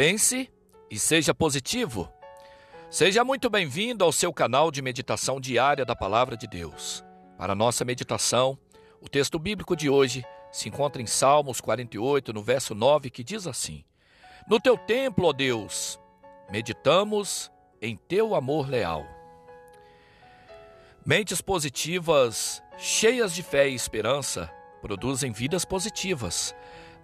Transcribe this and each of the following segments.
Pense e seja positivo. Seja muito bem-vindo ao seu canal de meditação diária da Palavra de Deus. Para nossa meditação, o texto bíblico de hoje se encontra em Salmos 48, no verso 9, que diz assim: No teu templo, ó Deus, meditamos em teu amor leal. Mentes positivas, cheias de fé e esperança, produzem vidas positivas.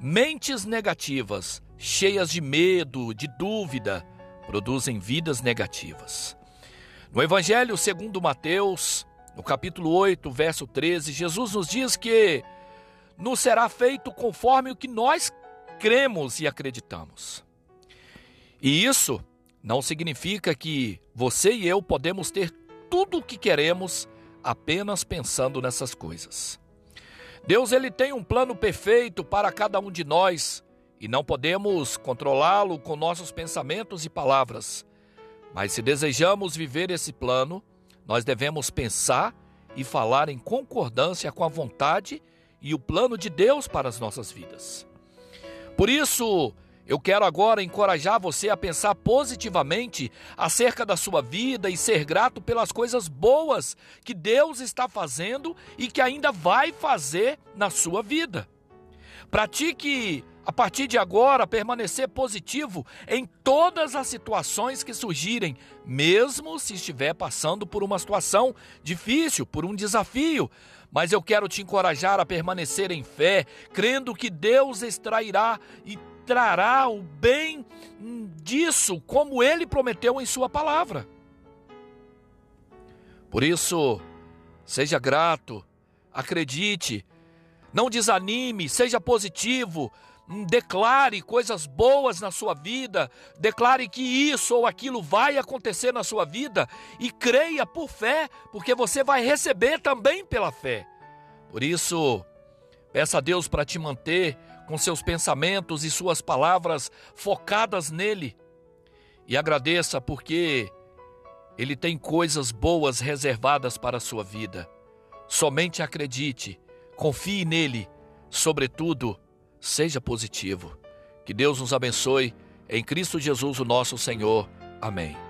Mentes negativas, cheias de medo, de dúvida, produzem vidas negativas. No Evangelho segundo Mateus, no capítulo 8, verso 13, Jesus nos diz que nos será feito conforme o que nós cremos e acreditamos. E isso não significa que você e eu podemos ter tudo o que queremos apenas pensando nessas coisas. Deus ele tem um plano perfeito para cada um de nós e não podemos controlá-lo com nossos pensamentos e palavras. Mas se desejamos viver esse plano, nós devemos pensar e falar em concordância com a vontade e o plano de Deus para as nossas vidas. Por isso, eu quero agora encorajar você a pensar positivamente acerca da sua vida e ser grato pelas coisas boas que Deus está fazendo e que ainda vai fazer na sua vida. Pratique a partir de agora permanecer positivo em todas as situações que surgirem, mesmo se estiver passando por uma situação difícil, por um desafio. Mas eu quero te encorajar a permanecer em fé, crendo que Deus extrairá e trará o bem disso, como ele prometeu em Sua palavra. Por isso, seja grato, acredite, não desanime, seja positivo, hum, declare coisas boas na sua vida, declare que isso ou aquilo vai acontecer na sua vida e creia por fé, porque você vai receber também pela fé. Por isso, peça a Deus para te manter com seus pensamentos e suas palavras focadas nele. E agradeça porque ele tem coisas boas reservadas para a sua vida. Somente acredite, confie nele, sobretudo, seja positivo. Que Deus nos abençoe em Cristo Jesus, o nosso Senhor. Amém.